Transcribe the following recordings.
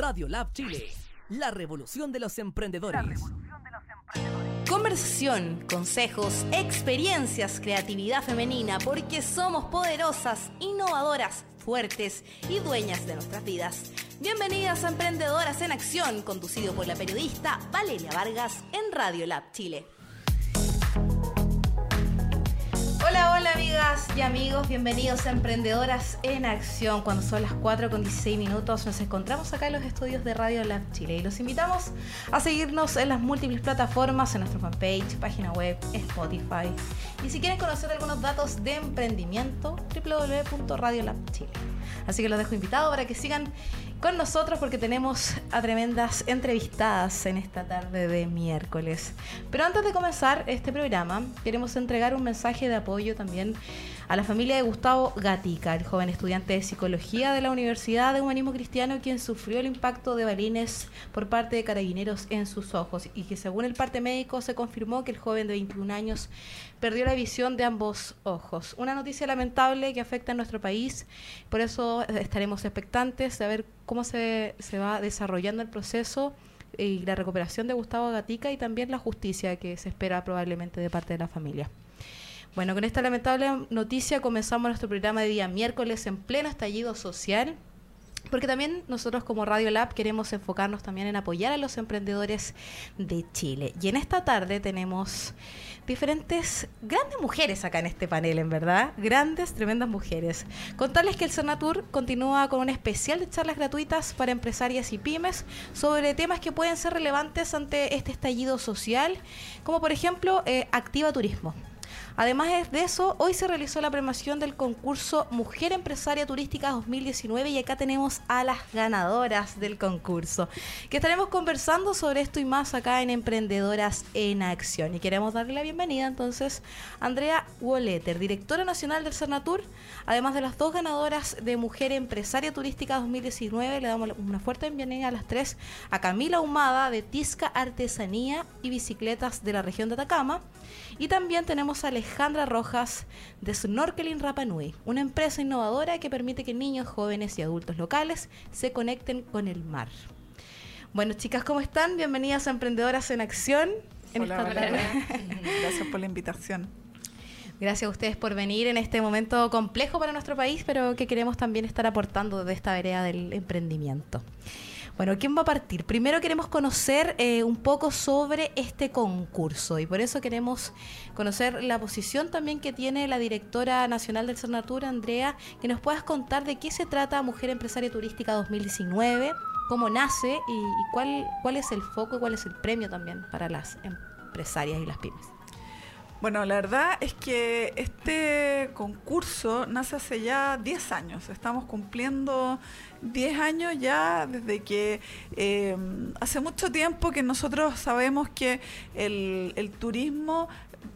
Radio Lab Chile, la revolución de los emprendedores. Conversación, consejos, experiencias, creatividad femenina, porque somos poderosas, innovadoras, fuertes y dueñas de nuestras vidas. Bienvenidas a Emprendedoras en Acción, conducido por la periodista Valeria Vargas en Radio Lab Chile. Hola, amigas y amigos, bienvenidos a Emprendedoras en Acción. Cuando son las 4 con 16 minutos nos encontramos acá en los estudios de Radio Lab Chile y los invitamos a seguirnos en las múltiples plataformas, en nuestra fanpage, página web, Spotify. Y si quieren conocer algunos datos de emprendimiento, www.radiolabchile. Así que los dejo invitados para que sigan con nosotros porque tenemos a tremendas entrevistadas en esta tarde de miércoles. Pero antes de comenzar este programa, queremos entregar un mensaje de apoyo también a la familia de Gustavo Gatica, el joven estudiante de psicología de la Universidad de Humanismo Cristiano, quien sufrió el impacto de balines por parte de carabineros en sus ojos y que según el parte médico se confirmó que el joven de 21 años perdió la visión de ambos ojos. Una noticia lamentable que afecta a nuestro país, por eso estaremos expectantes de ver cómo se, se va desarrollando el proceso y la recuperación de Gustavo Gatica y también la justicia que se espera probablemente de parte de la familia. Bueno, con esta lamentable noticia comenzamos nuestro programa de día miércoles en pleno estallido social. Porque también nosotros como Radio Lab queremos enfocarnos también en apoyar a los emprendedores de Chile. Y en esta tarde tenemos diferentes grandes mujeres acá en este panel, en verdad. Grandes, tremendas mujeres. Contarles que el Cernatur continúa con un especial de charlas gratuitas para empresarias y pymes sobre temas que pueden ser relevantes ante este estallido social, como por ejemplo eh, Activa Turismo. Además de eso, hoy se realizó la premiación del concurso Mujer Empresaria Turística 2019 y acá tenemos a las ganadoras del concurso, que estaremos conversando sobre esto y más acá en Emprendedoras en Acción. Y queremos darle la bienvenida entonces a Andrea Wolleter, directora nacional del Cernatur, además de las dos ganadoras de Mujer Empresaria Turística 2019, le damos una fuerte bienvenida a las tres, a Camila Humada de Tisca Artesanía y Bicicletas de la región de Atacama, y también tenemos a Alejandra Rojas de Snorkeling Rapa Nui, una empresa innovadora que permite que niños, jóvenes y adultos locales se conecten con el mar. Bueno, chicas, ¿cómo están? Bienvenidas a Emprendedoras en Acción. En hola, Gracias por la invitación. Gracias a ustedes por venir en este momento complejo para nuestro país, pero que queremos también estar aportando de esta vereda del emprendimiento. Bueno, ¿quién va a partir? Primero queremos conocer eh, un poco sobre este concurso y por eso queremos conocer la posición también que tiene la directora nacional del Cernatur, Andrea, que nos puedas contar de qué se trata Mujer Empresaria Turística 2019, cómo nace y, y cuál, cuál es el foco y cuál es el premio también para las empresarias y las pymes. Bueno, la verdad es que este concurso nace hace ya 10 años. Estamos cumpliendo 10 años ya desde que eh, hace mucho tiempo que nosotros sabemos que el turismo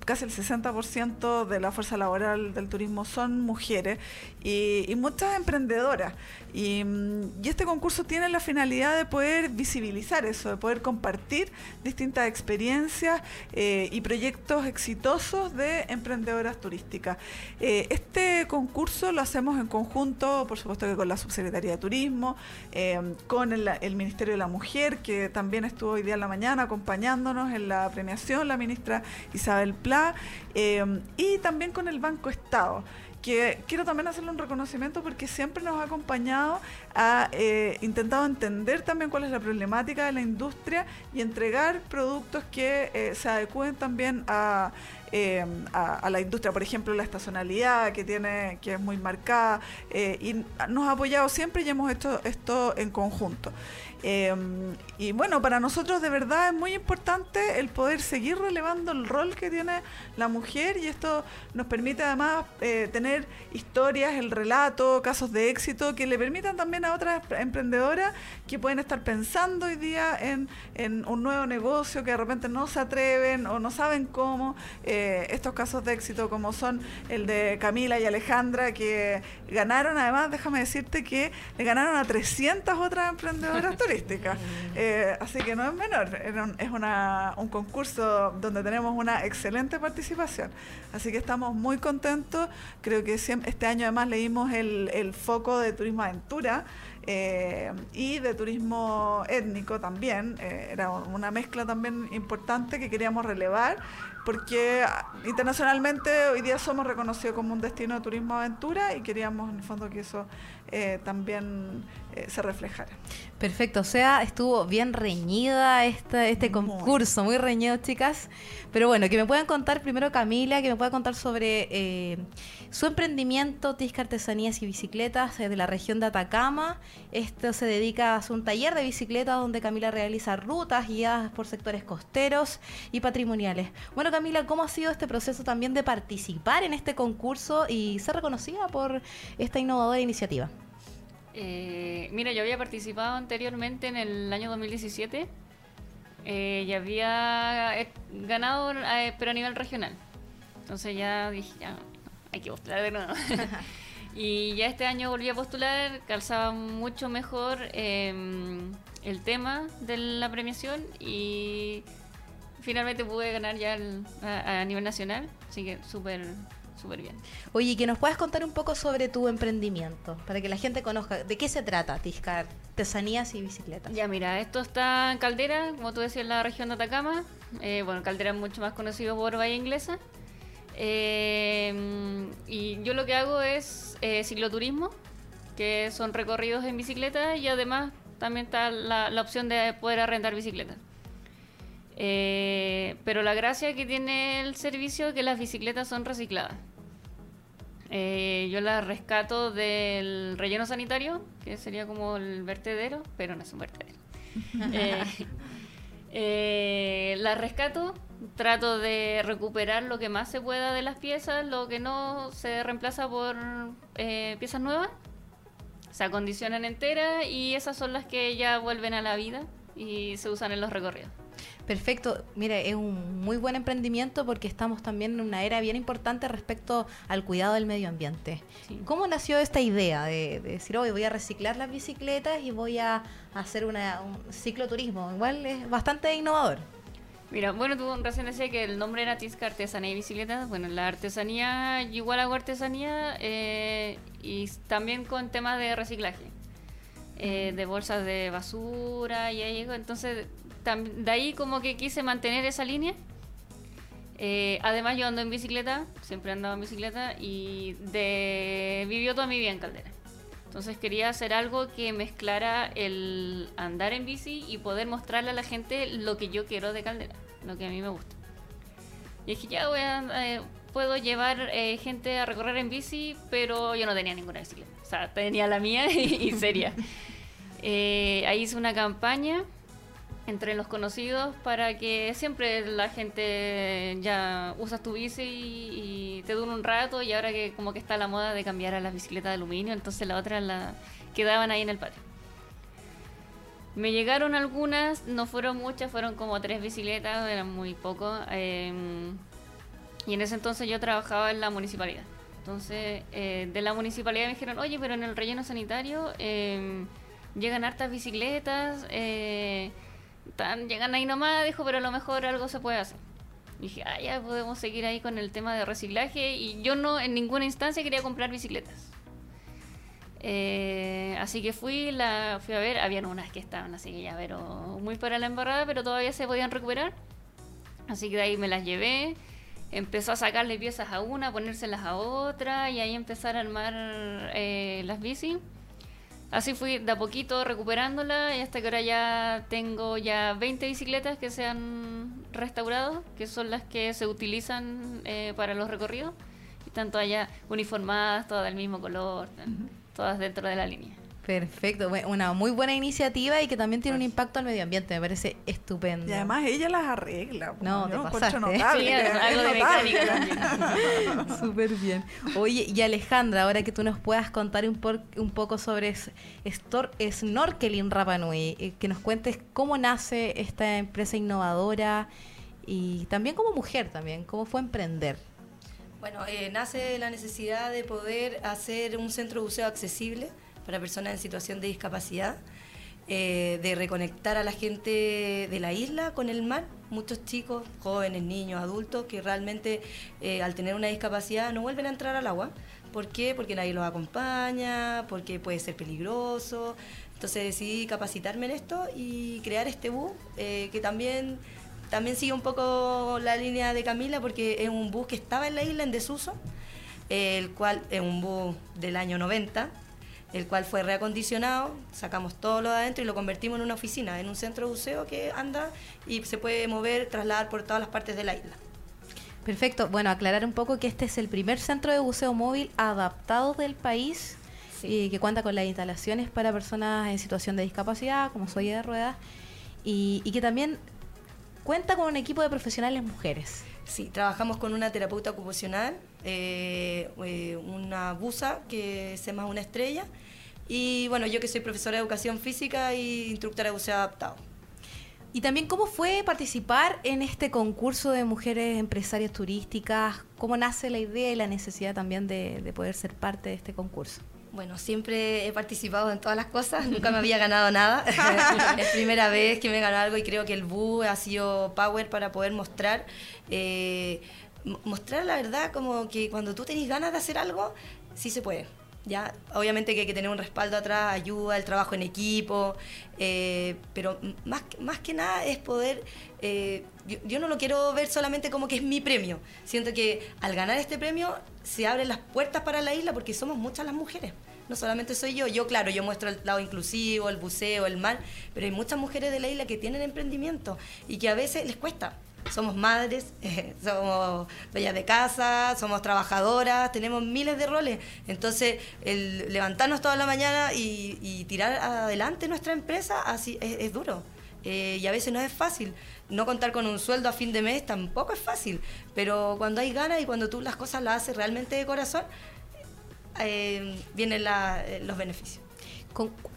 casi el 60% de la fuerza laboral del turismo son mujeres y, muchas emprendedoras. Y, este concurso tiene la finalidad de poder visibilizar eso, de poder compartir distintas experiencias eh, y proyectos exitosos de emprendedoras turísticas. Eh, este concurso lo hacemos en conjunto, por supuesto que con la Subsecretaría de Turismo, eh, con el, el Ministerio de la Mujer, que también estuvo hoy día en la mañana acompañándonos en la premiación, la ministra Isabel Eh, y también con el Banco Estado que quiero también hacerle un reconocimiento porque siempre nos ha acompañado, ha eh, intentado entender también cuál es la problemática de la industria y entregar productos que eh, se adecúen también a, a, a, la industria, por ejemplo, la estacionalidad que tiene, que es muy marcada, y nos ha apoyado siempre y hemos hecho esto en conjunto. Eh, y bueno, para nosotros de verdad es muy importante el poder seguir relevando el rol que tiene la mujer y esto nos permite además eh, tener historias, el relato, casos de éxito que le permitan también a otras emprendedoras que pueden estar pensando hoy día en, en un nuevo negocio que de repente no se atreven o no saben cómo. Eh, estos casos de éxito como son el de Camila y Alejandra que ganaron, además déjame decirte que le ganaron a 300 otras emprendedoras Eh, así que no es menor, es un concurso donde tenemos una excelente participación. Así que estamos muy contentos. Creo que este año además leímos el, el foco de Turismo Aventura eh, y de turismo étnico también. Eh, era una mezcla también importante que queríamos relevar porque ah, internacionalmente hoy día somos reconocidos como un destino de turismo aventura y queríamos en el fondo que eso eh, también eh, se reflejara. Perfecto, o sea, estuvo bien reñida esta, este concurso, muy reñido, chicas. Pero bueno, que me puedan contar primero Camila, que me pueda contar sobre eh, su emprendimiento Tisca Artesanías y Bicicletas de la región de Atacama. Esto se dedica a un taller de bicicletas donde Camila realiza rutas guiadas por sectores costeros y patrimoniales. Bueno, Camila, ¿cómo ha sido este proceso también de participar en este concurso y ser reconocida por esta innovadora iniciativa? Eh, mira, yo había participado anteriormente en el año 2017 eh, y había eh, ganado, pero a nivel regional. Entonces ya dije, ya, hay que postular de nuevo. y ya este año volví a postular, calzaba mucho mejor em, el tema de la premiación y finalmente pude ganar ya a, a nivel nacional, así que súper súper bien. Oye, que nos puedas contar un poco sobre tu emprendimiento, para que la gente conozca de qué se trata Tisca Artesanías y Bicicletas. Ya, mira, esto está en Caldera, como tú decías, en la región de Atacama. Eh, bueno, Caldera es mucho más conocido por Bahía Inglesa. Eh, y yo lo que hago es eh, cicloturismo, que son recorridos en bicicleta y además también está la, la opción de poder arrendar bicicletas. pero la gracia que tiene el servicio es que las bicicletas son recicladas. Eh, yo la rescato del relleno sanitario, que sería como el vertedero, pero no es un vertedero. Eh, eh, la rescato, trato de recuperar lo que más se pueda de las piezas, lo que no se reemplaza por piezas nuevas, se acondicionan enteras y esas son las que ya vuelven a la vida y se usan en los recorridos. Perfecto. Mire, es un muy buen emprendimiento porque estamos también en una era bien importante respecto al cuidado del medio ambiente. ¿Cómo nació esta idea de, decir, hoy voy a reciclar las bicicletas y voy a hacer una, un cicloturismo? Igual es bastante innovador. Mira, bueno, tú recién decías que el nombre era Tisca Artesanía y Bicicletas. Bueno, la artesanía, igual hago artesanía eh, y también con temas de reciclaje. Eh, de bolsas de basura y ahí, entonces de ahí como que quise mantener esa línea. Eh, además yo ando en bicicleta, siempre he andado en bicicleta y de vivió toda mi vida en Caldera. Entonces quería hacer algo que mezclara el andar en bici y poder mostrarle a la gente lo que yo quiero de Caldera, lo que a mí me gusta. Y dije, ya voy a, eh, puedo llevar eh, gente a recorrer en bici, pero yo no tenía ninguna bicicleta. O sea, tenía la mía y, seria. ahí hice una campaña entre los conocidos para que siempre la gente ya usas tu bici y, te dura un rato y ahora que como que está la moda de cambiar a las bicicletas de aluminio, entonces la otra la quedaban ahí en el patio. Me llegaron algunas, no fueron muchas, fueron como tres bicicletas, eran muy poco. Em, y en ese entonces yo trabajaba en la municipalidad. Entonces, eh, de la municipalidad me dijeron, oye, pero en el relleno sanitario em, llegan hartas bicicletas. Eh, llegan ahí nomás, dijo, pero a lo mejor algo se puede hacer. dije, ah, ya podemos seguir ahí con el tema de reciclaje. Y yo no en ninguna instancia quería comprar bicicletas. Eh, así que fui, la fui a ver, habían unas que estaban así que ya, pero muy para la embarrada, pero todavía se podían recuperar. Así que de ahí me las llevé, empezó a sacarle piezas a una, ponérselas a otra y ahí empezar a armar eh, las bicis. Así fui de a poquito recuperándola y hasta que ahora ya tengo ya 20 bicicletas que se han restaurado, que son las que se utilizan eh, para los recorridos. Y tanto allá uniformadas, todas del mismo color, todas dentro de la línea. Perfecto, una muy buena iniciativa y que también tiene un impacto al medio ambiente, me parece estupendo. Y además ella las arregla. No, te pasaste. Notable, algo de mecánica Súper bien. Oye, y Alejandra, ahora que tú nos puedas contar un, un poco sobre Snorkeling Rapanui, eh, que nos cuentes cómo nace esta empresa innovadora y también como mujer también, cómo fue emprender. Bueno, eh, nace la necesidad de poder hacer un centro de buceo accesible para personas en situación de discapacidad, eh, de reconectar a la gente de la isla con el mar, muchos chicos, jóvenes, niños, adultos, que realmente eh, al tener una discapacidad no vuelven a entrar al agua. ¿Por qué? Porque nadie los acompaña, porque puede ser peligroso, Entonces decidí capacitarme en esto y crear este bus eh, que también, también sigue un poco la línea de Camila porque es un bus que estaba en la isla en desuso, el cual es un bus del año 90 el cual fue reacondicionado, sacamos todo lo de adentro y lo convertimos en una oficina, en un centro de buceo que anda y se puede mover, trasladar por todas las partes de la isla. Perfecto. Bueno, aclarar un poco que este es el primer centro de buceo móvil adaptado del país y que cuenta con las instalaciones para personas en situación de discapacidad, como soy de ruedas, y, y que también cuenta con un equipo de profesionales mujeres. Sí, trabajamos con una terapeuta ocupacional, eh, eh, una busa que se llama Una Estrella, y bueno, yo que soy profesora de educación física y instructora de buceo adaptado. Y también cómo fue participar en este concurso de mujeres empresarias turísticas, cómo nace la idea y la necesidad también de, de poder ser parte de este concurso. Bueno, siempre he participado en todas las cosas, nunca me había ganado nada. es primera vez que me ganado algo y creo que el BU ha sido power para poder mostrar, eh, mostrar la verdad como que cuando tú tenés ganas de hacer algo, sí se puede. ¿ya? Obviamente que hay que tener un respaldo atrás, ayuda, el trabajo en equipo, eh, pero más, más que nada es poder, eh, yo, yo, no lo quiero ver solamente como que es mi premio, siento que al ganar este premio se abren las puertas para la isla porque somos muchas las mujeres. No solamente soy yo, yo claro, yo muestro el lado inclusivo, el buceo, el mar, pero hay muchas mujeres de la isla que tienen emprendimiento y que a veces les cuesta, somos madres, eh, somos bellas de casa, somos trabajadoras, tenemos miles de roles. Entonces, levantarnos toda la mañana y, tirar adelante nuestra empresa así es, duro. Eh, y a veces no es fácil. No contar con un sueldo a fin de mes tampoco es fácil. Pero cuando hay ganas y cuando tú las cosas las haces realmente de corazón, eh, vienen los beneficios.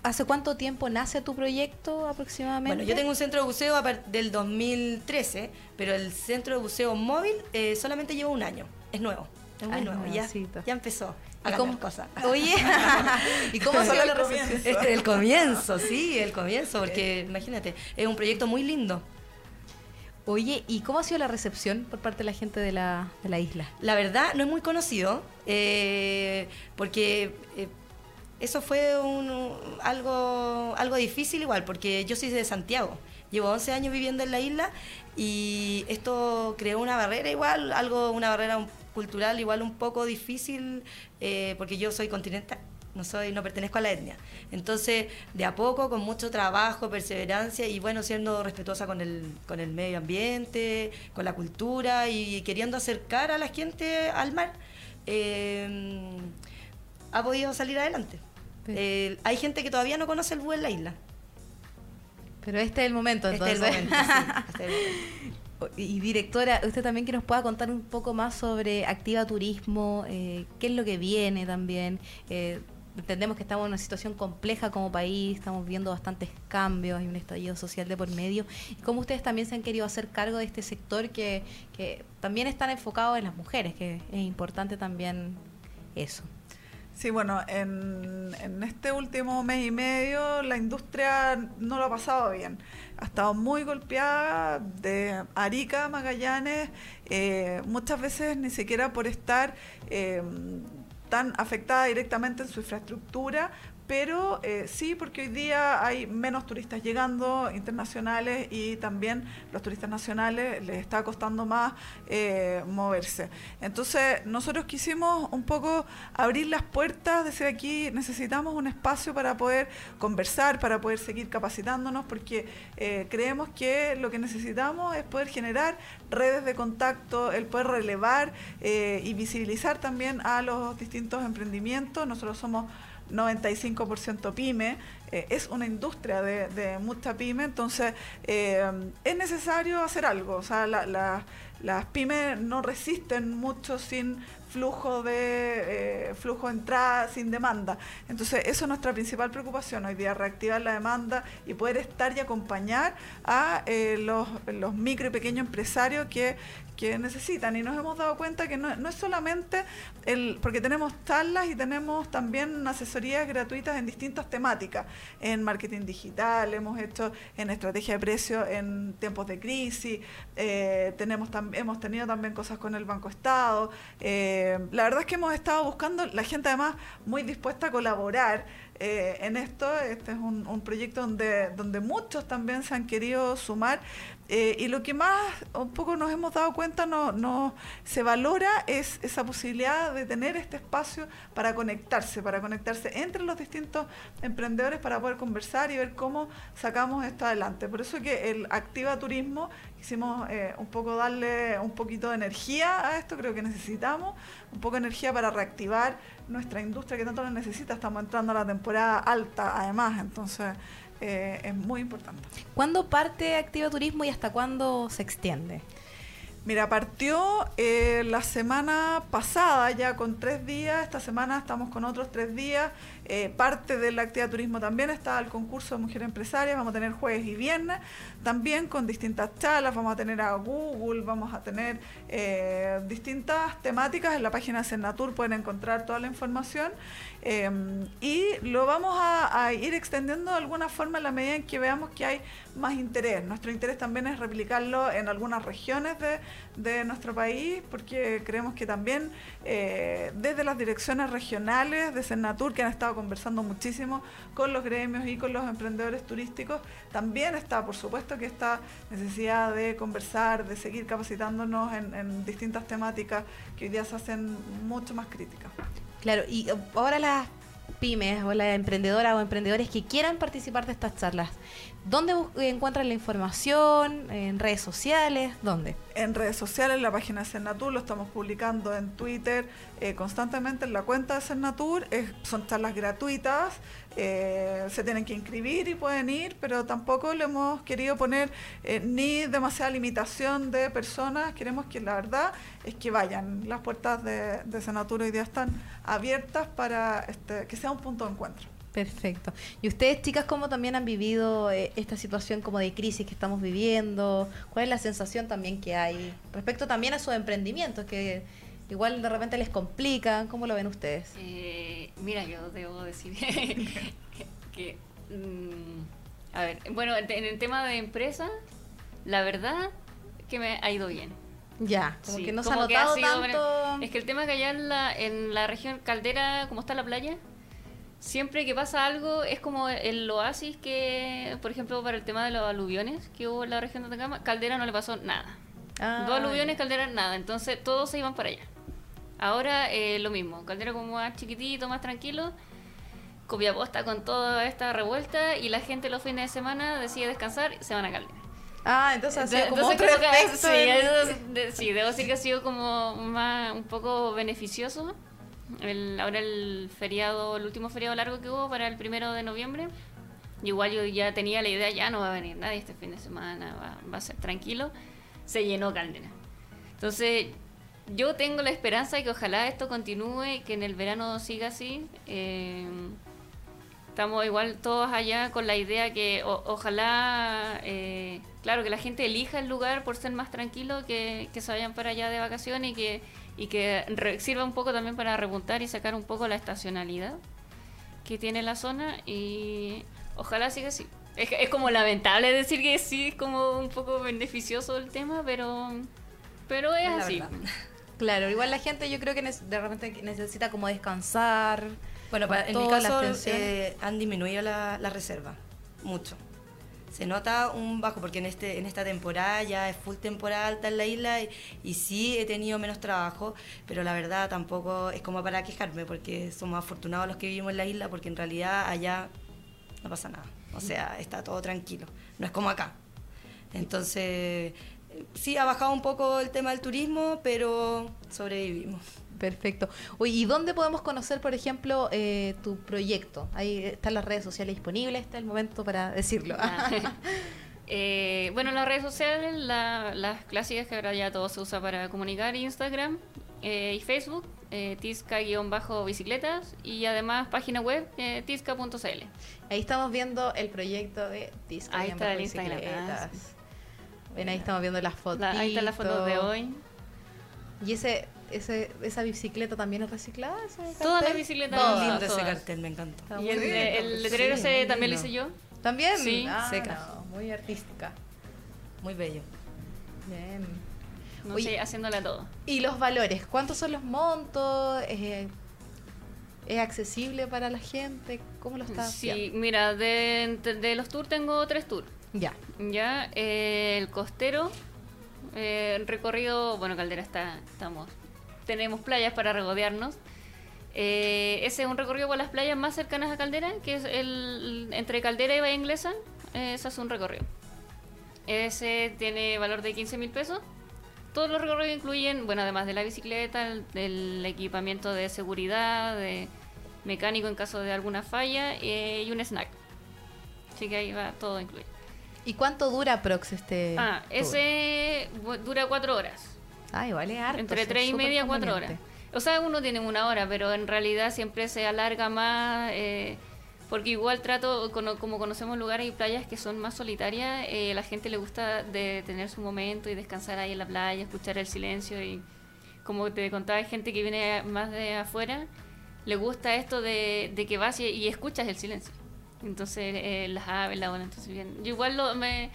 ¿Hace cuánto tiempo nace tu proyecto aproximadamente? Bueno, yo tengo un centro de buceo del 2013, pero el centro de buceo móvil eh, solamente lleva un año. Es nuevo. Es muy Ay, nuevo. Ya, ya empezó. ¿Y cómo, cosas. Oye, ¿y cómo ha sido la recepción? Este es el comienzo, sí, el comienzo, porque imagínate, es un proyecto muy lindo. Oye, ¿y cómo ha sido la recepción por parte de la gente de la, de la isla? La verdad, no es muy conocido, eh, porque eh, eso fue un, algo, algo difícil igual, porque yo soy de Santiago, llevo 11 años viviendo en la isla y esto creó una barrera igual, algo, una barrera cultural igual un poco difícil, eh, porque yo soy continental no soy, no pertenezco a la etnia. Entonces, de a poco, con mucho trabajo, perseverancia y bueno, siendo respetuosa con el, con el medio ambiente, con la cultura y queriendo acercar a la gente al mar, eh, ha podido salir adelante. Eh, hay gente que todavía no conoce el búho en la isla. Pero este es el momento, entonces. Este es el momento, sí, este es el momento. Y directora, usted también que nos pueda contar un poco más sobre Activa Turismo, eh, qué es lo que viene también. Eh, entendemos que estamos en una situación compleja como país, estamos viendo bastantes cambios, hay un estallido social de por medio. Y cómo ustedes también se han querido hacer cargo de este sector que, que también están enfocados en las mujeres, que es importante también eso. Sí, bueno, en, en, este último mes y medio la industria no lo ha pasado bien. Ha estado muy golpeada de Arica Magallanes, eh, muchas veces ni siquiera por estar eh, tan afectada directamente en su infraestructura, pero eh, sí porque hoy día hay menos turistas llegando internacionales y también los turistas nacionales les está costando más eh, moverse. Entonces nosotros quisimos un poco abrir las puertas, decir aquí necesitamos un espacio para poder conversar, para poder seguir capacitándonos, porque eh, creemos que lo que necesitamos es poder generar redes de contacto, el poder relevar eh, y visibilizar también a los distintos emprendimientos. Nosotros somos 95% pyme, eh, es una industria de, mucha pyme, entonces eh, es necesario hacer algo. O sea, la, la, las pymes no resisten mucho sin flujo de eh, flujo de entrada sin demanda. Entonces, eso es nuestra principal preocupación hoy día, reactivar la demanda y poder estar y acompañar a los, los micro y pequeños empresarios que, que necesitan. Y nos hemos dado cuenta que no, no, es solamente el, porque tenemos charlas y tenemos también asesorías gratuitas en distintas temáticas, en marketing digital, hemos hecho en estrategia de precios en tiempos de crisis, eh, tenemos hemos tenido también cosas con el Banco Estado. Eh, la verdad es que hemos estado buscando, la gente además muy dispuesta a colaborar. eh, en esto. Este es un, un proyecto donde, donde muchos también se han querido sumar eh, y lo que más un poco nos hemos dado cuenta no, no se valora es esa posibilidad de tener este espacio para conectarse, para conectarse entre los distintos emprendedores para poder conversar y ver cómo sacamos esto adelante. Por eso que el Activa Turismo quisimos eh, un poco darle un poquito de energía a esto, creo que necesitamos un poco de energía para reactivar nuestra industria que tanto lo necesita. Estamos entrando a la temporada alta además, entonces eh, es muy importante. ¿Cuándo parte Activa Turismo y hasta cuándo se extiende? Mira, partió eh, la semana pasada ya con tres días, esta semana estamos con otros tres días. Eh, parte de la actividad turismo también está el concurso de mujeres empresarias, vamos a tener jueves y viernes, también con distintas charlas, vamos a tener a Google, vamos a tener eh, distintas temáticas en la página de Senatur, pueden encontrar toda la información. Y lo vamos a, ir extendiendo de alguna forma en la medida en que veamos que hay más interés. Nuestro interés también es replicarlo en algunas regiones de, nuestro país, porque creemos que también eh, desde las direcciones regionales de Senatur, que han estado conversando muchísimo con los gremios y con los emprendedores turísticos, también está, por supuesto, que esta necesidad de conversar, de seguir capacitándonos en distintas temáticas que hoy día se hacen mucho más críticas. Claro, y ahora las pymes o las emprendedoras o emprendedores que quieran participar de estas charlas, ¿Dónde encuentran la información? ¿En redes sociales? ¿Dónde? En redes sociales, en la página de Cernatur, lo estamos publicando en Twitter eh, constantemente en la cuenta de Cernatur. son charlas gratuitas, eh, se tienen que inscribir y pueden ir, pero tampoco le hemos querido poner eh, ni demasiada limitación de personas. Queremos que la verdad es que vayan. Las puertas de, de hoy día están abiertas para este, que sea un punto de encuentro. Perfecto. ¿Y ustedes, chicas, cómo también han vivido eh, esta situación como de crisis que estamos viviendo? ¿Cuál es la sensación también que hay respecto también a sus emprendimientos que igual de repente les complican? ¿Cómo lo ven ustedes? Eh, mira, yo debo decir que, mm, a ver, bueno, en el tema de empresa, la verdad que me ha ido bien. Ya, como que no se ha notado tanto. Es que el tema que allá en la, en la región Caldera, como está la playa, siempre que pasa algo es como el oasis que, por ejemplo, para el tema de los aluviones que hubo en la región de Atacama, Caldera no le pasó nada. Ah, Dos aluviones, Caldera nada. Entonces todos se iban para allá. Ahora eh, lo mismo, Caldera como más chiquitito, más tranquilo. Copiapó está con toda esta revuelta y la gente los fines de semana decide descansar y se van a Caldera. Ah, entonces ha sido como otro sí, debo decir que ha sido como más, un poco beneficioso el, ahora el feriado, el último feriado largo que hubo para el primero de noviembre. Igual yo ya tenía la idea, ya no va a venir nadie este fin de semana, va, a ser tranquilo. Se llenó Caldera. Entonces, yo tengo la esperanza de que ojalá esto continúe, que en el verano siga así. Eh, estamos igual todos allá con la idea que ojalá, eh, claro, que la gente elija el lugar por ser más tranquilo, que se vayan para allá de vacaciones y que y que sirva un poco también para repuntar y sacar un poco la estacionalidad que tiene la zona y ojalá siga así. Es, es como lamentable decir que sí, es como un poco beneficioso el tema, pero, pero es así. Claro, igual la gente yo creo que de repente necesita como descansar. Bueno, en mi caso eh, han disminuido la, la reserva, mucho se nota un bajo, porque en, este, en esta temporada ya es full temporada alta en la isla y, sí he tenido menos trabajo, pero la verdad tampoco es como para quejarme, porque somos afortunados los que vivimos en la isla, porque en realidad allá no pasa nada, o sea, está todo tranquilo, no es como acá. Entonces, sí ha bajado un poco el tema del turismo, pero sobrevivimos. Perfecto. ¿y dónde podemos conocer, por ejemplo, eh, tu proyecto? Ahí están las redes sociales disponibles, está el momento para decirlo. eh, bueno, las redes sociales, las clásicas que ahora ya todo se usa para comunicar, Instagram eh, y Facebook, eh, tisca-bicicletas y además página web eh, tisca.cl. Ahí estamos viendo el proyecto de tisca Ahí está el Instagram. Ven, ahí estamos viendo las fotos. ahí están las fotos de hoy. Y ese ese, esa bicicleta también es reciclada. Todas las bicicletas. Todo lindo ese cartel, me encantó. Y el, letrero ese también lo hice yo. ¿También? Sí, ah, seca. muy artística. Muy bello. Bien. No sé, haciéndola todo. ¿Y los valores? ¿Cuántos son los montos? Eh, ¿Es accesible para la gente? ¿Cómo lo está Sí, haciendo? mira, de, de los tours tengo tres tours. Ya. Ya, eh, el costero, eh, el recorrido, bueno, Caldera está, estamos, tenemos playas para regodearnos. Eh, ese es un recorrido por las playas más cercanas a Caldera, que es el entre Caldera y Bahía Inglesa, eh, ese es un recorrido. Ese tiene valor de 15 mil pesos. Todos los recorridos incluyen, bueno, además de la bicicleta, el, el equipamiento de seguridad, de mecánico en caso de alguna falla eh, y un snack. Así que ahí va todo incluido. ¿Y cuánto dura Prox este? Ah, tour? ese dura cuatro horas. Ay, vale harto. Entre es tres y media cuatro horas. O sea, uno tiene una hora, pero en realidad siempre se alarga más. eh, porque igual trato, como conocemos lugares y playas que son más solitarias, eh, la gente le gusta de tener su momento y descansar ahí en la playa, escuchar el silencio y como te contaba, hay gente que viene más de afuera, le gusta esto de, de que vas y, y escuchas el silencio. Entonces, eh, las aves, la ola, entonces bien. Yo igual lo, me,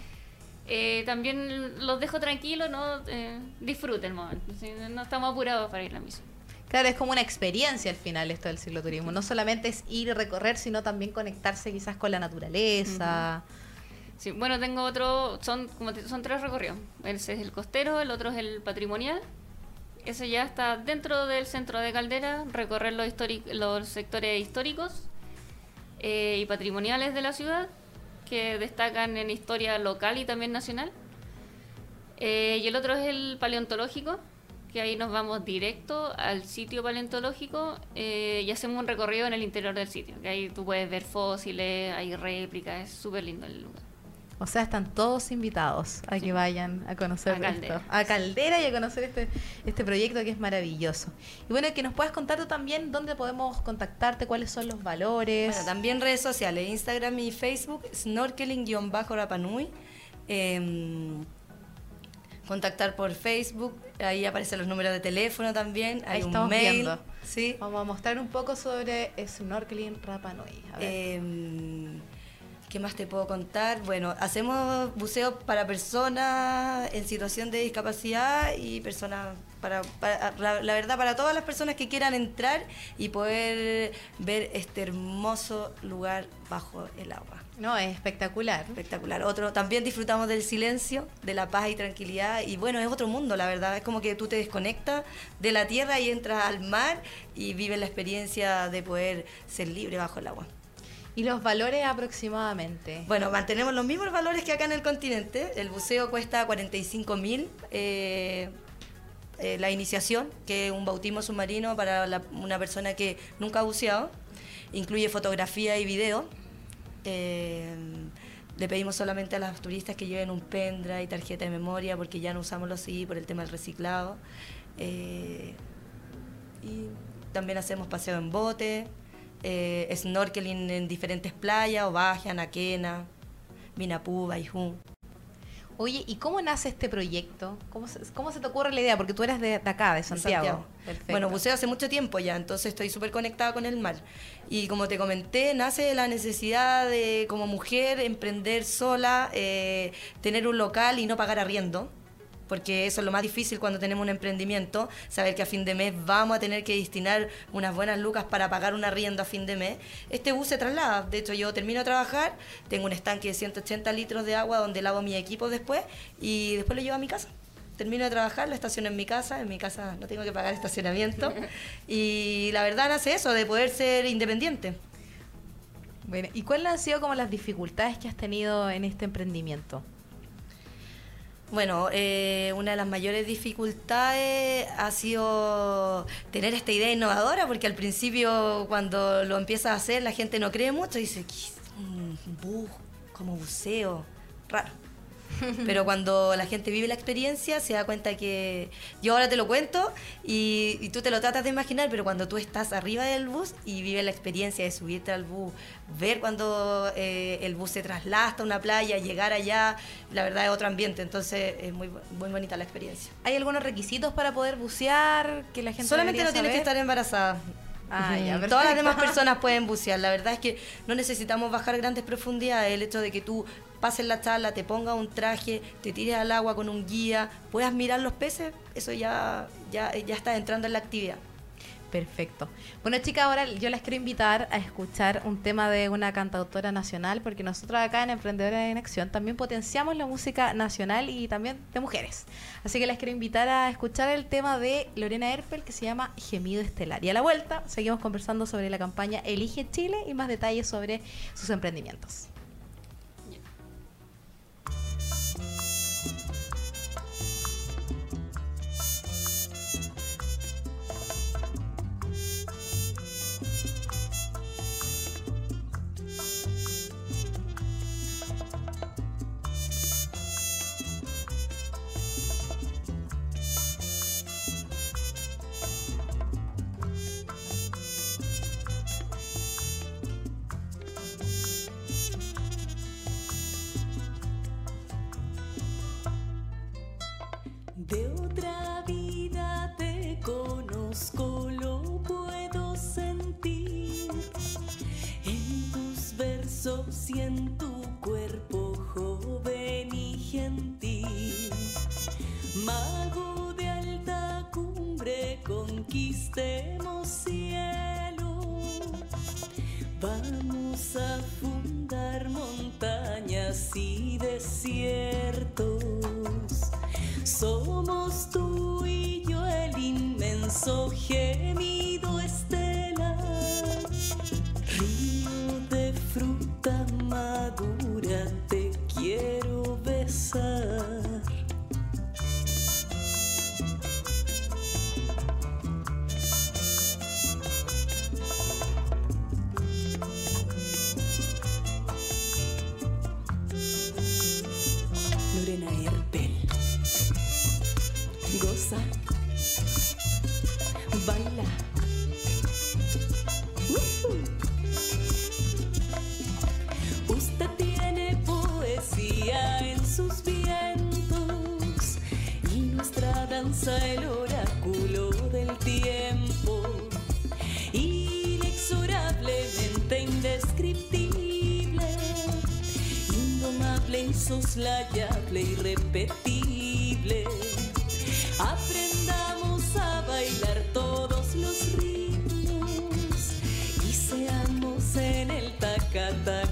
eh, también los dejo tranquilos, ¿no? Eh, disfruten el momento. ¿sí? No estamos apurados para ir a la misa. Claro, es como una experiencia al final esto del cicloturismo. No solamente es ir y recorrer, sino también conectarse quizás con la naturaleza. Sí, bueno, tengo otro, son como son tres recorridos. Ese es el costero, el otro es el patrimonial. Ese ya está dentro del centro de Caldera, recorrer los, los sectores históricos eh, y patrimoniales de la ciudad, que destacan en historia local y también nacional. Eh, y el otro es el paleontológico, que ahí nos vamos directo al sitio paleontológico eh, y hacemos un recorrido en el interior del sitio. Que ahí tú puedes ver fósiles, hay réplicas, es súper lindo el lugar. O sea, están todos invitados a que vayan a conocer A Caldera. esto. A Caldera y a conocer este, este proyecto que es maravilloso. Y bueno, que nos puedas contar tú también dónde podemos contactarte, cuáles son los valores. Bueno, también redes sociales, Instagram y Facebook, snorkeling-rapanui. Em, contactar por Facebook, ahí aparecen los números de teléfono también, hay Ahí un mail. viendo. Sí. Vamos a mostrar un poco sobre Snorkeling Rapa Nui. A ver. Em, ¿Qué más te puedo contar? Bueno, hacemos buceo para personas en situación de discapacidad y personas, para, para- la, la verdad, para todas las personas que quieran entrar y poder ver este hermoso lugar bajo el agua. no, es espectacular. Espectacular. Otro, también disfrutamos del silencio, de la paz y tranquilidad. Y bueno, es otro mundo, la verdad. Es como que tú te desconectas de la tierra y entras al mar y vives la experiencia de poder ser libre bajo el agua. ¿Y los valores aproximadamente? Bueno, mantenemos los mismos valores que acá en el continente. El buceo cuesta 45 mil. eh, eh, la iniciación, que es un bautismo submarino para la- una persona que nunca ha buceado. Incluye fotografía y video. Eh, le pedimos solamente a los turistas que lleven un pendrive y tarjeta de memoria porque ya no usamos los CD por el tema del reciclado. Eh, y también hacemos paseo en bote, eh, snorkeling en diferentes playas, Ovaje, Anaquena, Minapú, Baijún. Oye, ¿y cómo nace este proyecto? ¿Cómo se, cómo se te ocurre la idea? Porque tú eres de, de acá, de Santiago. Bueno, buceo hace mucho tiempo ya, entonces estoy súper conectada con el mar. Y como te comenté, nace de la necesidad de, como mujer, emprender sola, eh, tener un local y no pagar arriendo. Porque eso es lo más difícil cuando tenemos un emprendimiento, saber que a fin de mes vamos a tener que destinar unas buenas lucas para pagar un arriendo a fin de mes. Este bus se traslada, de hecho yo termino de trabajar, tengo un estanque de 180 litros de agua donde lavo mi equipo después y después lo llevo a mi casa. Termino de trabajar, lo estaciono en mi casa, en mi casa no tengo que pagar estacionamiento y la verdad nace eso, de poder ser independiente. Bueno, ¿y cuáles han sido como las dificultades que has tenido en este emprendimiento? Bueno, eh, una de las mayores dificultades ha sido tener esta idea innovadora, porque al principio cuando lo empiezas a hacer la gente no cree mucho y dice, ¿qué un bus como buceo? Raro. Pero cuando la gente vive la experiencia se da cuenta que yo ahora te lo cuento y, y tú te lo tratas de imaginar, pero cuando tú estás arriba del bus y vives la experiencia de subirte al bus, ver cuando eh, el bus se traslada hasta una playa, llegar allá, la verdad es otro ambiente, entonces es muy, muy bonita la experiencia. ¿Hay algunos requisitos para poder bucear que la gente Solamente no tienes que estar embarazada. Ah, ya. Todas las demás personas pueden bucear. La verdad es que no necesitamos bajar grandes profundidades. El hecho de que tú pases la charla, te pongas un traje, te tires al agua con un guía, puedas mirar los peces, eso ya, ya, ya está entrando en la actividad. Perfecto. Bueno, chicas, ahora yo las quiero invitar a escuchar un tema de una cantautora nacional, porque nosotros acá en Emprendedora en Acción también potenciamos la música nacional y también de mujeres. Así que les quiero invitar a escuchar el tema de Lorena Erpel que se llama Gemido Estelar. Y a la vuelta seguimos conversando sobre la campaña Elige Chile y más detalles sobre sus emprendimientos. Y en tu cuerpo joven y gentil. Mago de alta cumbre, conquistemos cielo. Vamos a fundar montañas y desiertos. Somos tú y yo el inmenso el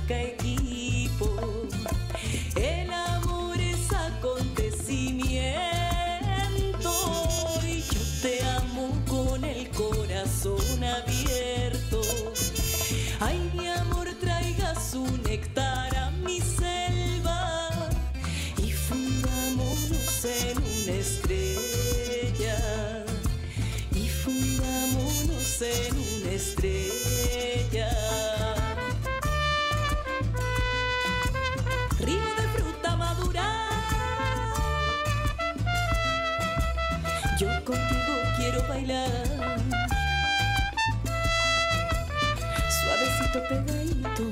gallina Suavecito pegadito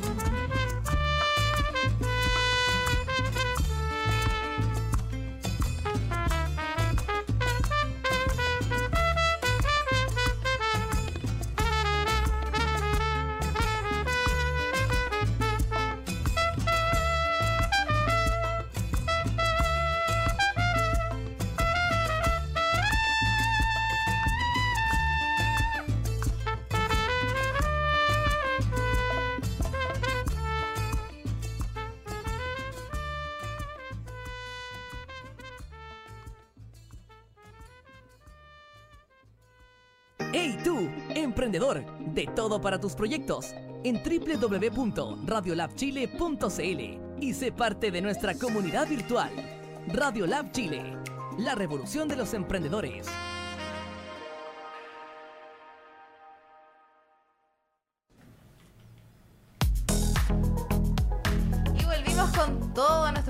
todo para tus proyectos en www.radiolabchile.cl y sé parte de nuestra comunidad virtual. Radiolab Chile, la revolución de los emprendedores.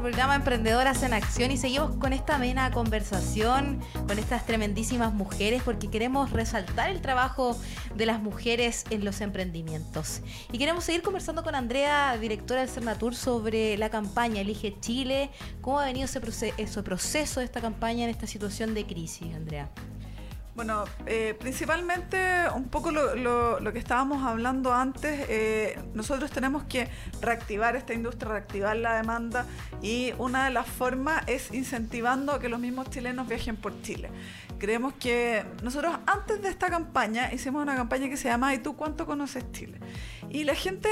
Programa Emprendedoras en Acción y seguimos con esta amena conversación con estas tremendísimas mujeres porque queremos resaltar el trabajo de las mujeres en los emprendimientos. Y queremos seguir conversando con Andrea, directora del Cernatur, sobre la campaña Elige Chile, cómo ha venido ese, proce- ese proceso de esta campaña en esta situación de crisis, Andrea. Bueno, eh, principalmente un poco lo, que estábamos hablando antes, eh, nosotros tenemos que reactivar esta industria, reactivar la demanda y una de las formas es incentivando que los mismos chilenos viajen por Chile. Creemos que nosotros antes de esta campaña hicimos una campaña que se llama ¿Y tú cuánto conoces Chile? Y la gente,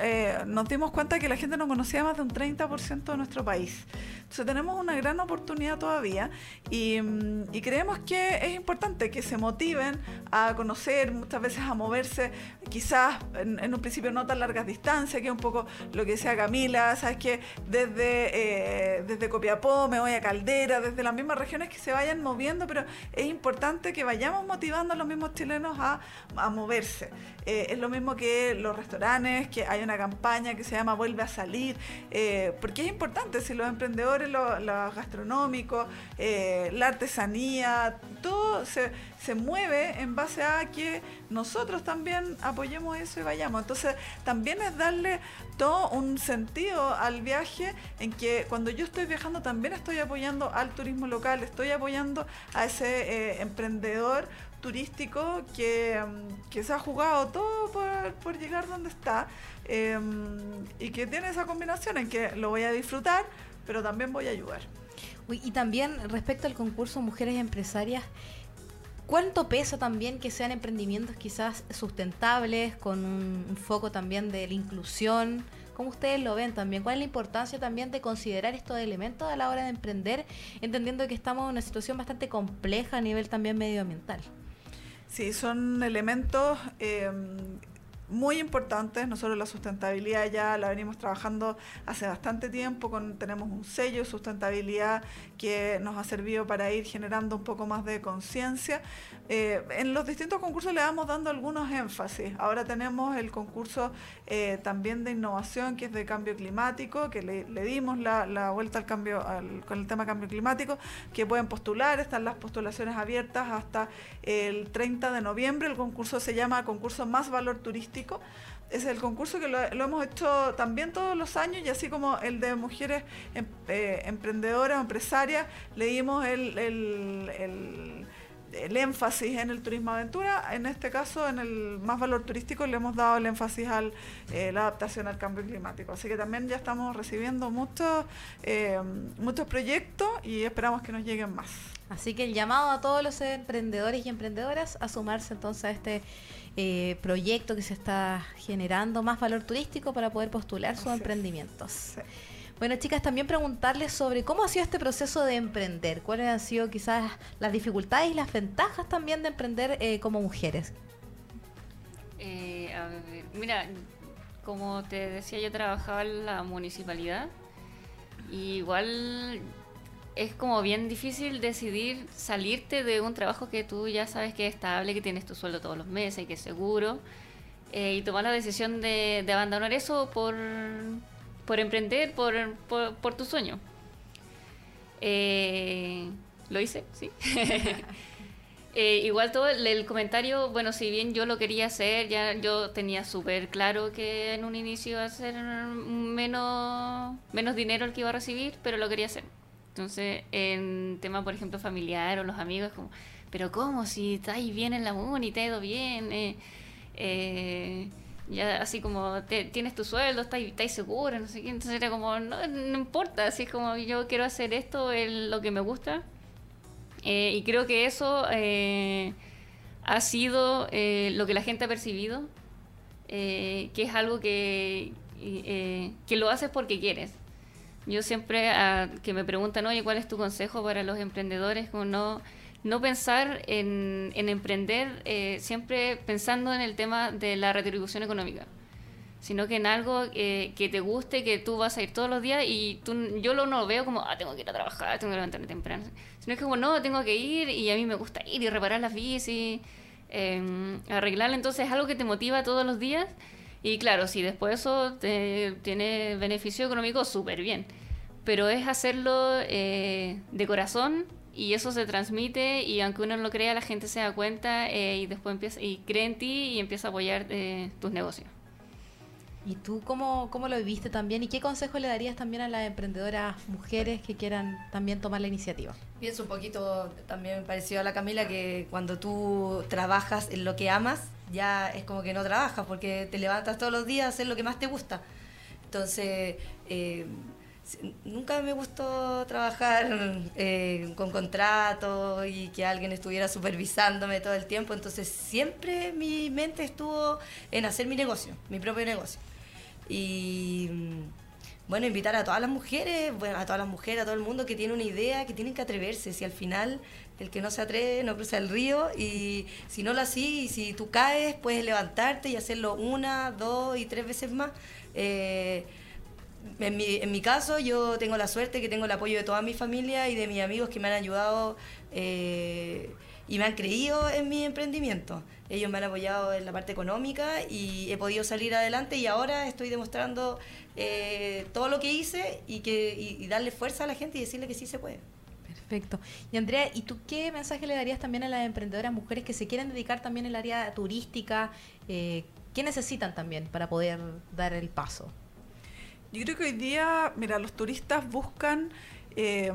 eh, nos dimos cuenta que la gente no conocía más de un 30% de nuestro país. Entonces tenemos una gran oportunidad todavía y, mm, y creemos que es importante que se motiven a conocer, muchas veces a moverse, quizás en, en un principio no tan largas distancias, que es un poco lo que decía Camila, sabes que desde, eh, desde Copiapó me voy a Caldera, desde las mismas regiones que se vayan moviendo, pero es importante que vayamos motivando a los mismos chilenos a, a moverse. Eh, es lo mismo que los restaurantes, que hay una campaña que se llama Vuelve a salir, eh, porque es importante si los emprendedores, lo- los gastronómicos, eh, la artesanía, todo se, se mueve en base a que nosotros también apoyemos eso y vayamos. Entonces también es darle todo un sentido al viaje en que cuando yo estoy viajando también estoy apoyando al turismo local, estoy apoyando a ese emprendedor turístico que, mm, que se ha jugado todo por, por llegar donde está eh, y que tiene esa combinación en que lo voy a disfrutar, pero también voy a ayudar. Uy, y también respecto al concurso Mujeres Empresarias, ¿cuánto pesa también que sean emprendimientos quizás sustentables, con un foco también de la inclusión? ¿Cómo ustedes lo ven también? ¿Cuál es la importancia también de considerar estos elementos a la hora de emprender, entendiendo que estamos en una situación bastante compleja a nivel también medioambiental? Sí, son elementos eh, muy importantes. Nosotros la sustentabilidad ya la venimos trabajando hace bastante tiempo. Con, tenemos un sello de sustentabilidad que nos ha servido para ir generando un poco más de conciencia. Eh, en los distintos concursos le vamos dando algunos énfasis. Ahora tenemos el concurso eh, también de innovación que es de cambio climático, que le, le dimos la, la vuelta al cambio al- con el tema cambio climático, que pueden postular, están las postulaciones abiertas hasta el 30 de noviembre. El concurso se llama Concurso Más Valor Turístico. Es el concurso que lo, hemos hecho también todos los años y así como el de mujeres em- eh, emprendedoras empresarias, le dimos el, el- el- énfasis en el turismo aventura. En este caso, en el más valor turístico, le hemos dado el énfasis a la adaptación al cambio climático. Así que también ya estamos recibiendo muchos, eh, muchos proyectos y esperamos que nos lleguen más. Así que el llamado a todos los emprendedores y emprendedoras a sumarse entonces a este eh, proyecto que se está generando, más valor turístico para poder postular sus emprendimientos. Sí. Bueno, chicas, también preguntarles sobre cómo ha sido este proceso de emprender, cuáles han sido quizás las dificultades y las ventajas también de emprender eh, como mujeres. Eh, a ver, mira, como te decía, yo trabajaba en la municipalidad. Y igual es como bien difícil decidir salirte de un trabajo que tú ya sabes que es estable, que tienes tu sueldo todos los meses, que es seguro. eh, y tomar la decisión de, de abandonar eso por, por emprender, por, por, por tu sueño. Eh, ¿Lo hice? Sí. Eh, igual todo el, el comentario, bueno, si bien yo lo quería hacer, ya yo tenía súper claro que en un inicio iba a ser menos, menos dinero el que iba a recibir, pero lo quería hacer. Entonces, en tema, por ejemplo, familiar o los amigos, como, pero ¿cómo? Si estáis bien en la uni, te ha ido bien, eh, eh, ya así como te- tienes tu sueldo, estáis, estáis seguro, no sé qué. Entonces era como, no, no importa, así es como yo quiero hacer esto, es lo que me gusta. Eh, y creo que eso ha sido lo que la gente ha percibido, que es algo que, que lo haces porque quieres. Yo siempre ah, que me preguntan, oye, ¿cuál es tu consejo para los emprendedores? Como no, no pensar en, en emprender eh, siempre pensando en el tema de la retribución económica, sino que en algo eh, que te guste, que tú vas a ir todos los días y tú, yo lo, no lo veo como, ah, tengo que ir a trabajar, tengo que levantarme temprano, sino que como, no, tengo que ir y a mí me gusta ir y reparar las bicis, eh, arreglarla, entonces es algo que te motiva todos los días y claro, si después eso te, tiene beneficio económico, súper bien, pero es hacerlo eh, de corazón y eso se transmite y aunque uno no lo crea, la gente se da cuenta eh, y después empieza y cree en ti y empieza a apoyar eh, tus negocios. ¿Y tú cómo, cómo lo viviste también? ¿Y qué consejo le darías también a las emprendedoras mujeres que quieran también tomar la iniciativa? Pienso un poquito también parecido a la Camila que cuando tú trabajas en lo que amas, ya es como que no trabajas porque te levantas todos los días a hacer lo que más te gusta. Entonces, eh, nunca me gustó trabajar eh, con contratos y que alguien estuviera supervisándome todo el tiempo. Entonces, siempre mi mente estuvo en hacer mi negocio, mi propio negocio. Y bueno, invitar a todas las mujeres, bueno, a todas las mujeres, a todo el mundo que tiene una idea, que tienen que atreverse. Si al final el que no se atreve no cruza el río y si no lo así, y si tú caes, puedes levantarte y hacerlo una, dos y tres veces más. Eh, en mi, en mi caso, yo tengo la suerte que tengo el apoyo de toda mi familia y de mis amigos que me han ayudado eh, y me han creído en mi emprendimiento. Ellos me han apoyado en la parte económica y he podido salir adelante y ahora estoy demostrando eh, todo lo que hice y, que, y, y darle fuerza a la gente y decirle que sí se puede. Perfecto. Y Andrea, ¿y tú qué mensaje le darías también a las emprendedoras mujeres que se quieren dedicar también al área turística? Eh, ¿Qué necesitan también para poder dar el paso? Yo creo que hoy día, mira, los turistas buscan eh,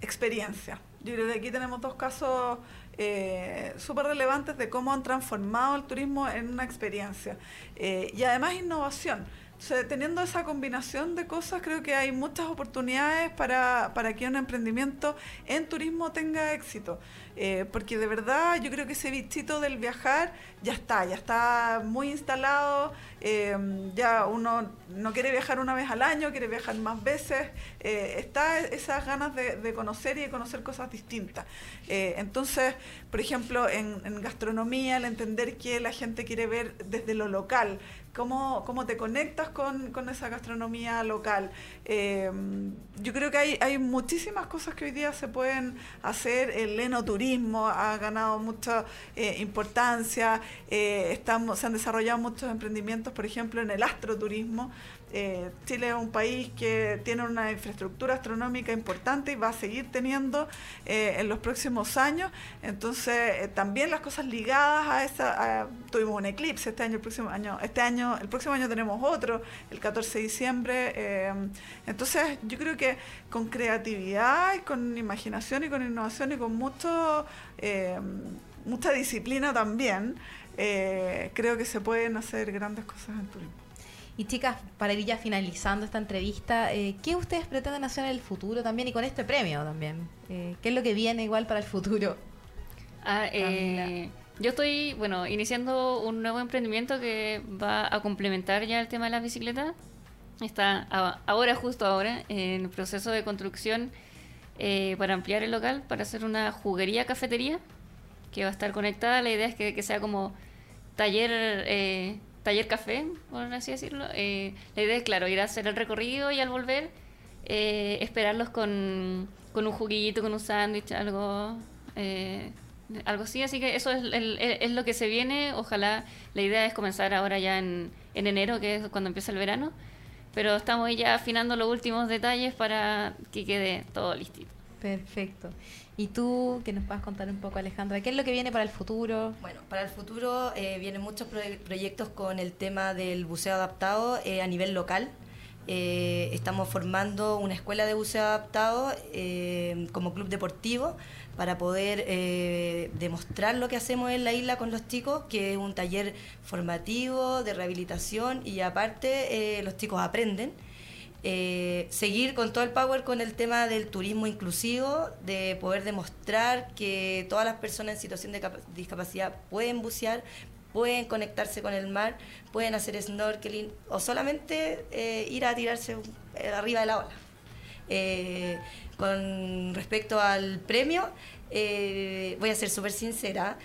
experiencia. Yo creo que aquí tenemos dos casos eh, súper relevantes de cómo han transformado el turismo en una experiencia. Eh, y además innovación. Teniendo esa combinación de cosas, creo que hay muchas oportunidades para, para que un emprendimiento en turismo tenga éxito. Eh, porque de verdad yo creo que ese bichito del viajar ya está, ya está muy instalado. eh, ya uno no quiere viajar una vez al año, quiere viajar más veces. eh, está esas ganas de, de conocer y de conocer cosas distintas. Eh, entonces, por ejemplo, en, en gastronomía, el entender que la gente quiere ver desde lo local, cómo, cómo te conectas con, con esa gastronomía local. Eh, yo creo que hay, hay muchísimas cosas que hoy día se pueden hacer. El enoturismo ha ganado mucha eh, importancia. eh, estamos, se han desarrollado muchos emprendimientos, por ejemplo, en el astroturismo. Eh, Chile es un país que tiene una infraestructura astronómica importante y va a seguir teniendo eh, en los próximos años. Entonces, eh, también las cosas ligadas a esa, tuvimos un eclipse este año, el próximo año, este año, el próximo año tenemos otro, el 14 de diciembre. entonces, yo creo que con creatividad y con imaginación y con innovación y con mucho, mucha disciplina también, creo que se pueden hacer grandes cosas en turismo. Y chicas, para ir ya finalizando esta entrevista, eh, ¿qué ustedes pretenden hacer en el futuro también y con este premio también? Eh, ¿Qué es lo que viene igual para el futuro? Ah, eh, yo estoy, bueno, iniciando un nuevo emprendimiento que va a complementar ya el tema de las bicicletas. Está a- ahora, justo ahora, en proceso de construcción eh, para ampliar el local, para hacer una juguería cafetería que va a estar conectada. La idea es que, que sea como taller taller café, por así decirlo. Eh, la idea es, claro, ir a hacer el recorrido y al volver eh, esperarlos con, con un juguito, con un sándwich, algo, eh, algo así. Así que eso es, el- es lo que se viene. Ojalá la idea es comenzar ahora ya en, en enero, que es cuando empieza el verano. Pero estamos ya afinando los últimos detalles para que quede todo listito. Perfecto. ¿Y tú, que nos puedas contar un poco, Alejandra? ¿Qué es lo que viene para el futuro? Bueno, para el futuro eh, vienen muchos proye- proyectos con el tema del buceo adaptado eh, a nivel local. Eh, estamos formando una escuela de buceo adaptado como club deportivo para poder demostrar lo que hacemos en la isla con los chicos, que es un taller formativo de rehabilitación y aparte los chicos aprenden. Eh, seguir con todo el power con el tema del turismo inclusivo, de poder demostrar que todas las personas en situación de capa- discapacidad pueden bucear, pueden conectarse con el mar, pueden hacer snorkeling o solamente eh, ir a tirarse eh, arriba de la ola. Con respecto al premio, voy a ser súper sincera.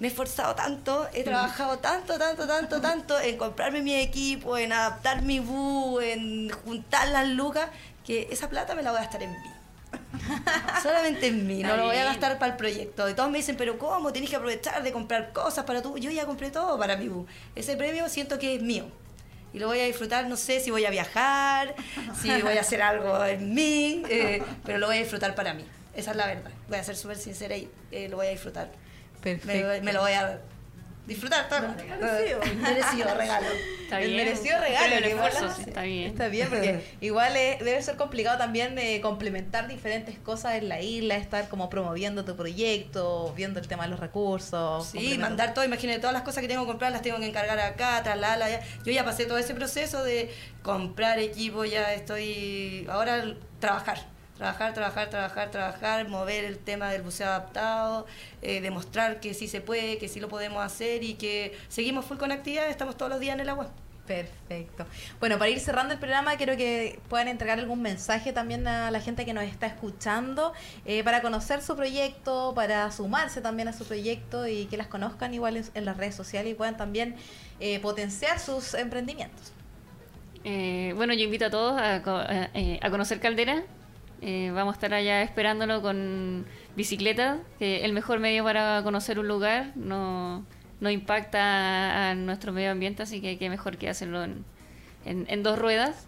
Me he esforzado tanto, he trabajado tanto, tanto, tanto, tanto en comprarme mi equipo, en adaptar mi bu, en juntar las lucas, que esa plata me la voy a gastar en mí. Solamente en mí, no lo voy a gastar para el proyecto. Y todos me dicen, pero ¿cómo? Tenés que aprovechar de comprar cosas para tú. Yo ya compré todo para mi bu. Ese premio siento que es mío. Y lo voy a disfrutar, no sé si voy a viajar, si voy a hacer algo en mí, eh, pero lo voy a disfrutar para mí. Esa es la verdad. Voy a ser súper sincera y eh, lo voy a disfrutar. Perfecto. me lo voy a disfrutar. todo. Merecido. Merecido regalo. Está el bien. merecido regalo. Igual esfuerzo, sí, está bien. Está bien, porque igual eh, debe ser complicado también eh, complementar diferentes cosas en la isla, estar como promoviendo tu proyecto, viendo el tema de los recursos. Sí, mandar todo, imagínate, todas las cosas que tengo que comprar las tengo que encargar acá, trasladarlas allá. Yo ya pasé todo ese proceso de comprar equipo, ya estoy. Ahora trabajar. Trabajar, trabajar, trabajar, trabajar, mover el tema del buceo adaptado, eh, demostrar que sí se puede, que sí lo podemos hacer y que seguimos full con actividades, estamos todos los días en el agua. Perfecto. Bueno, para ir cerrando el programa, quiero que puedan entregar algún mensaje también a la gente que nos está escuchando eh, para conocer su proyecto, para sumarse también a su proyecto y que las conozcan igual en, en las redes sociales y puedan también eh, potenciar sus emprendimientos. Eh, bueno, yo invito a todos a, co- a, eh, a conocer Caldera. Eh, vamos a estar allá esperándolo con bicicleta, que el mejor medio para conocer un lugar. No, no impacta a, nuestro medio ambiente, así que qué mejor que hacerlo en, en- dos ruedas.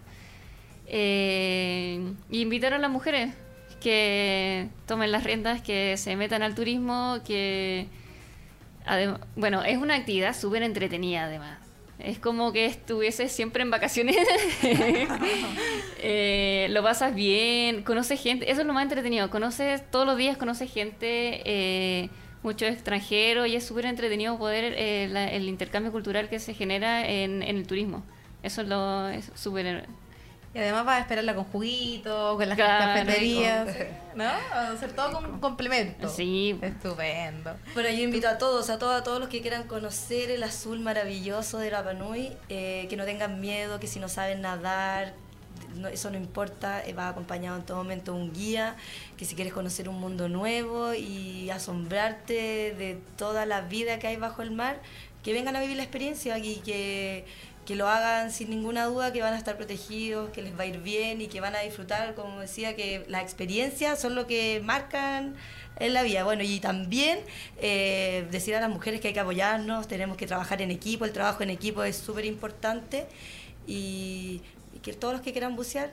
Eh, y invitar a las mujeres que tomen las riendas, que se metan al turismo, que... bueno, es una actividad súper entretenida además. Es como que estuvieses siempre en vacaciones. Eh, lo pasas bien, conoces gente. Eso es lo más entretenido. Conoces todos los días, conoces gente, eh, muchos extranjeros y es súper entretenido poder eh, la- el intercambio cultural que se genera en, el turismo. Eso es súper. Y además vas a esperarla con juguito, con las Claro, cafeterías, ¿no? Va a ser todo con complemento. Sí. Estupendo. Bueno, yo invito a todos, a todos, a todos los que quieran conocer el azul maravilloso de Rapa Nui, eh, que no tengan miedo, que si no saben nadar, no- eso no importa, eh, va acompañado en todo momento un guía, que si quieres conocer un mundo nuevo y asombrarte de toda la vida que hay bajo el mar, que vengan a vivir la experiencia y que, que lo hagan sin ninguna duda, que van a estar protegidos, que les va a ir bien y que van a disfrutar, como decía, que las experiencias son lo que marcan en la vida. Bueno, y también eh, decir a las mujeres que hay que apoyarnos, tenemos que trabajar en equipo, el trabajo en equipo es súper importante y, y que todos los que quieran bucear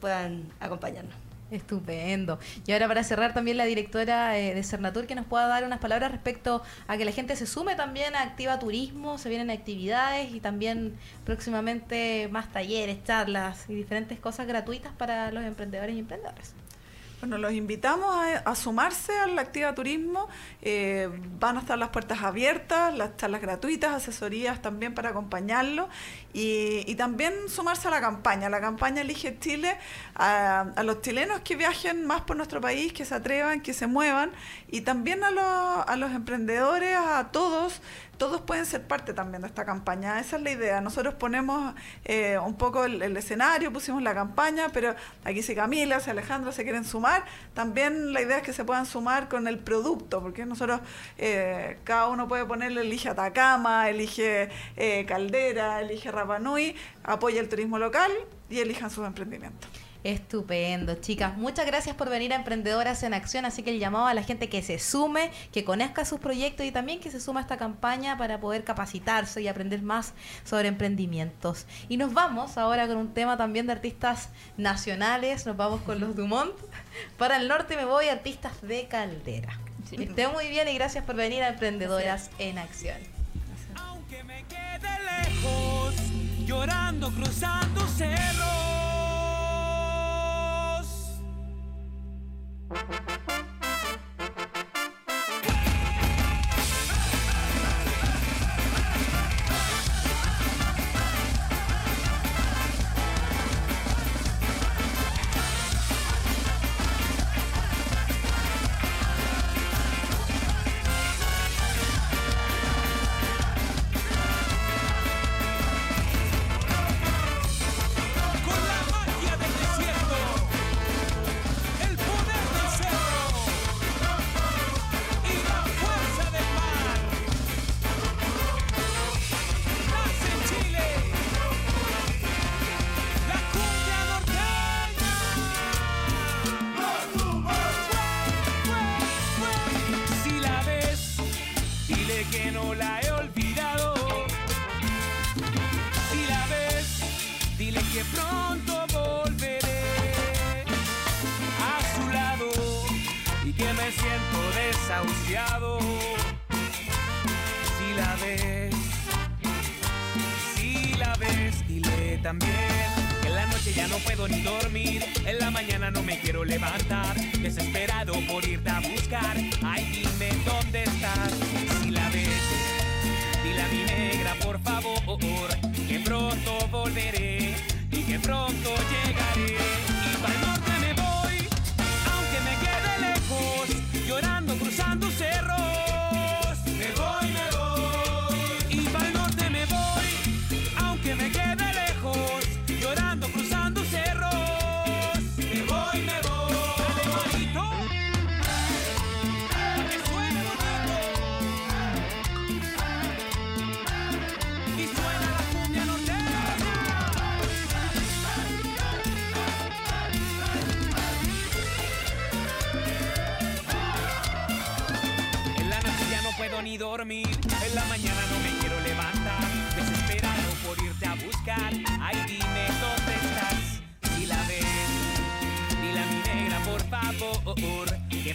puedan acompañarnos. Estupendo. Y ahora para cerrar también la directora eh, de Cernatur que nos pueda dar unas palabras respecto a que la gente se sume también a Activa Turismo, se vienen actividades y también próximamente más talleres, charlas y diferentes cosas gratuitas para los emprendedores y emprendedoras. Bueno, los invitamos a, a sumarse al Activa Turismo. Eh, van a estar las puertas abiertas, las charlas gratuitas, asesorías también para acompañarlo y, y también sumarse a la campaña. La campaña Elige Chile a, los chilenos que viajen más por nuestro país, que se atrevan, que se muevan y también a los, a los emprendedores, a todos. Todos pueden ser parte también de esta campaña. Esa es la idea. Nosotros ponemos eh, un poco el, escenario, pusimos la campaña, pero aquí si Camila, si Alejandra se quieren sumar, también la idea es que se puedan sumar con el producto, porque nosotros, eh, cada uno puede ponerle, elige Atacama, elige eh, Caldera, elige Rapanui, apoya el turismo local y elijan sus emprendimientos. Estupendo, chicas. Muchas gracias por venir a Emprendedoras en Acción. Así que el llamado a la gente que se sume, que conozca sus proyectos y también que se suma a esta campaña para poder capacitarse y aprender más sobre emprendimientos. Y nos vamos ahora con un tema también de artistas nacionales. Nos vamos con los Dumont. Para el norte me voy, artistas de Caldera. Sí. Que estén muy bien y gracias por venir a Emprendedoras en Acción. Aunque me quede lejos, llorando cruzando cerros. que pronto volveré a su lado y que me siento desahuciado. Si la ves, si la ves, dile también. En la noche ya no puedo ni dormir, en la mañana no me quiero levantar, desesperado por irte a buscar. Ay, dime dónde estás, si la ves, dile a mi negra por favor, que pronto volveré que pronto llegaré.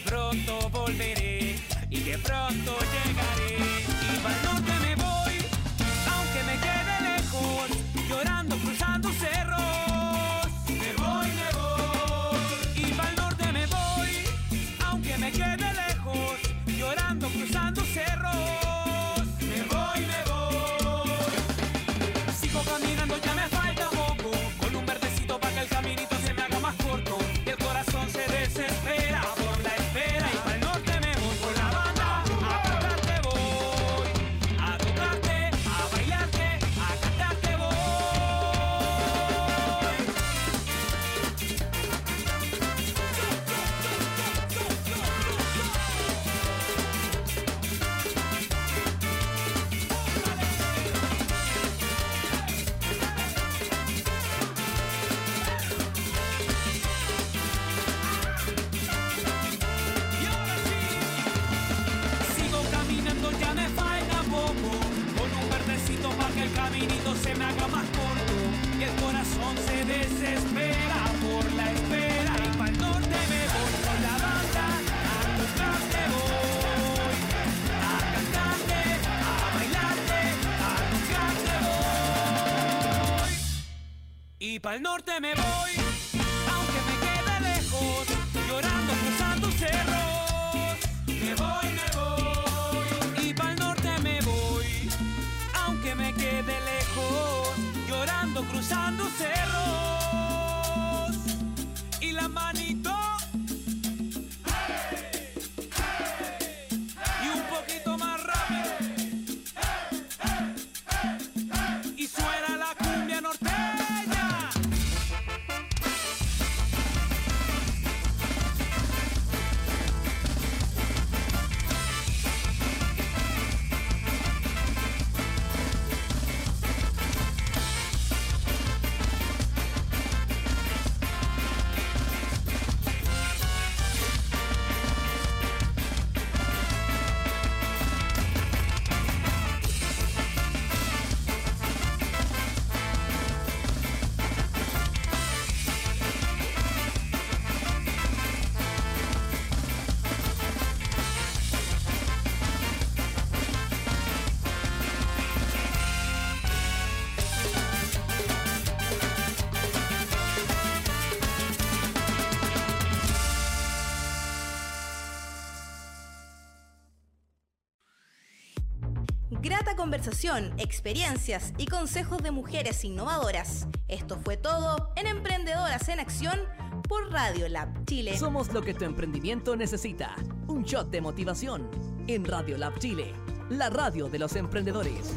bro. experiencias y consejos de mujeres innovadoras. Esto fue todo en Emprendedoras en Acción por Radio Lab Chile. Somos lo que tu emprendimiento necesita. Un shot de motivación en Radio Lab Chile, la radio de los emprendedores.